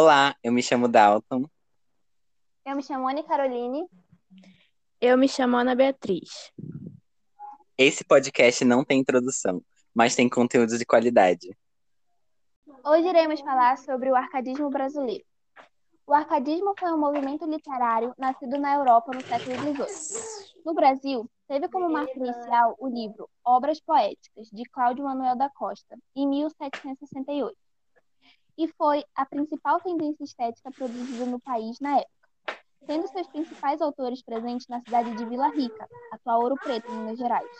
Olá, eu me chamo Dalton. Eu me chamo Anne Caroline. Eu me chamo Ana Beatriz. Esse podcast não tem introdução, mas tem conteúdo de qualidade. Hoje iremos falar sobre o arcadismo brasileiro. O arcadismo foi um movimento literário nascido na Europa no século XVIII. No Brasil, teve como marca inicial o livro Obras Poéticas, de Cláudio Manuel da Costa, em 1768, e foi a principal tendência estética produzida no país na época tendo seus principais autores presentes na cidade de Vila Rica, atual Ouro Preto, Minas Gerais.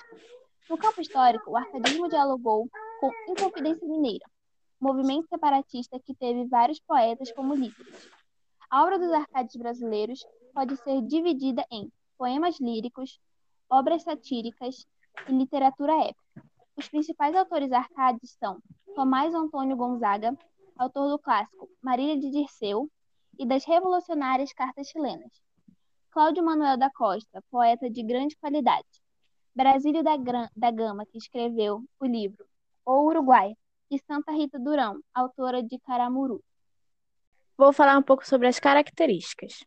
No campo histórico, o arcadismo dialogou com Inconfidência Mineira, movimento separatista que teve vários poetas como líderes. A obra dos arcades brasileiros pode ser dividida em poemas líricos, obras satíricas e literatura épica. Os principais autores arcades são Tomás Antônio Gonzaga, autor do clássico Marília de Dirceu, e das revolucionárias cartas chilenas. Cláudio Manuel da Costa, poeta de grande qualidade. Brasílio da, da Gama, que escreveu o livro O Uruguai, e Santa Rita Durão, autora de Caramuru. Vou falar um pouco sobre as características.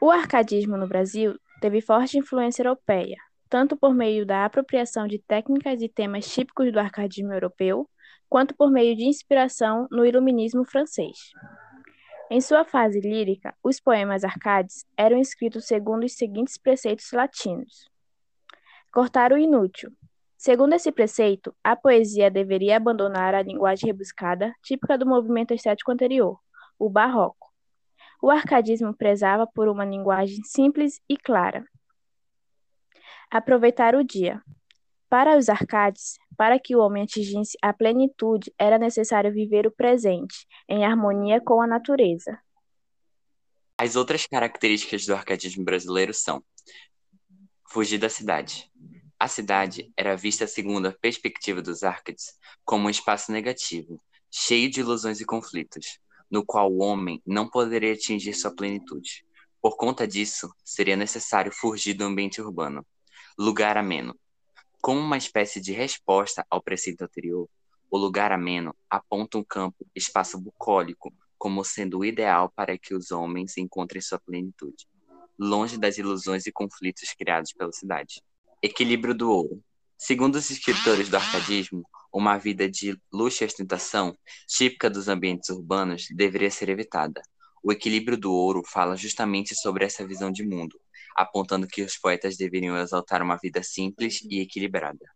O arcadismo no Brasil teve forte influência europeia, tanto por meio da apropriação de técnicas e temas típicos do arcadismo europeu, quanto por meio de inspiração no iluminismo francês. Em sua fase lírica, os poemas arcades eram escritos segundo os seguintes preceitos latinos: cortar o inútil. Segundo esse preceito, a poesia deveria abandonar a linguagem rebuscada, típica do movimento estético anterior, o barroco. O arcadismo prezava por uma linguagem simples e clara. Aproveitar o dia. Para os arcades, para que o homem atingisse a plenitude, era necessário viver o presente, em harmonia com a natureza. As outras características do arcadismo brasileiro são: fugir da cidade. A cidade era vista segundo a perspectiva dos arcades como um espaço negativo, cheio de ilusões e conflitos, no qual o homem não poderia atingir sua plenitude. Por conta disso, seria necessário fugir do ambiente urbano. Lugar ameno. Como uma espécie de resposta ao preceito anterior, o lugar ameno aponta um campo, espaço bucólico, como sendo o ideal para que os homens encontrem sua plenitude, longe das ilusões e conflitos criados pela cidade. Equilíbrio do ouro. Segundo os escritores do arcadismo, uma vida de luxo e ostentação, típica dos ambientes urbanos, deveria ser evitada. O equilíbrio do ouro fala justamente sobre essa visão de mundo, apontando que os poetas deveriam exaltar uma vida simples e equilibrada.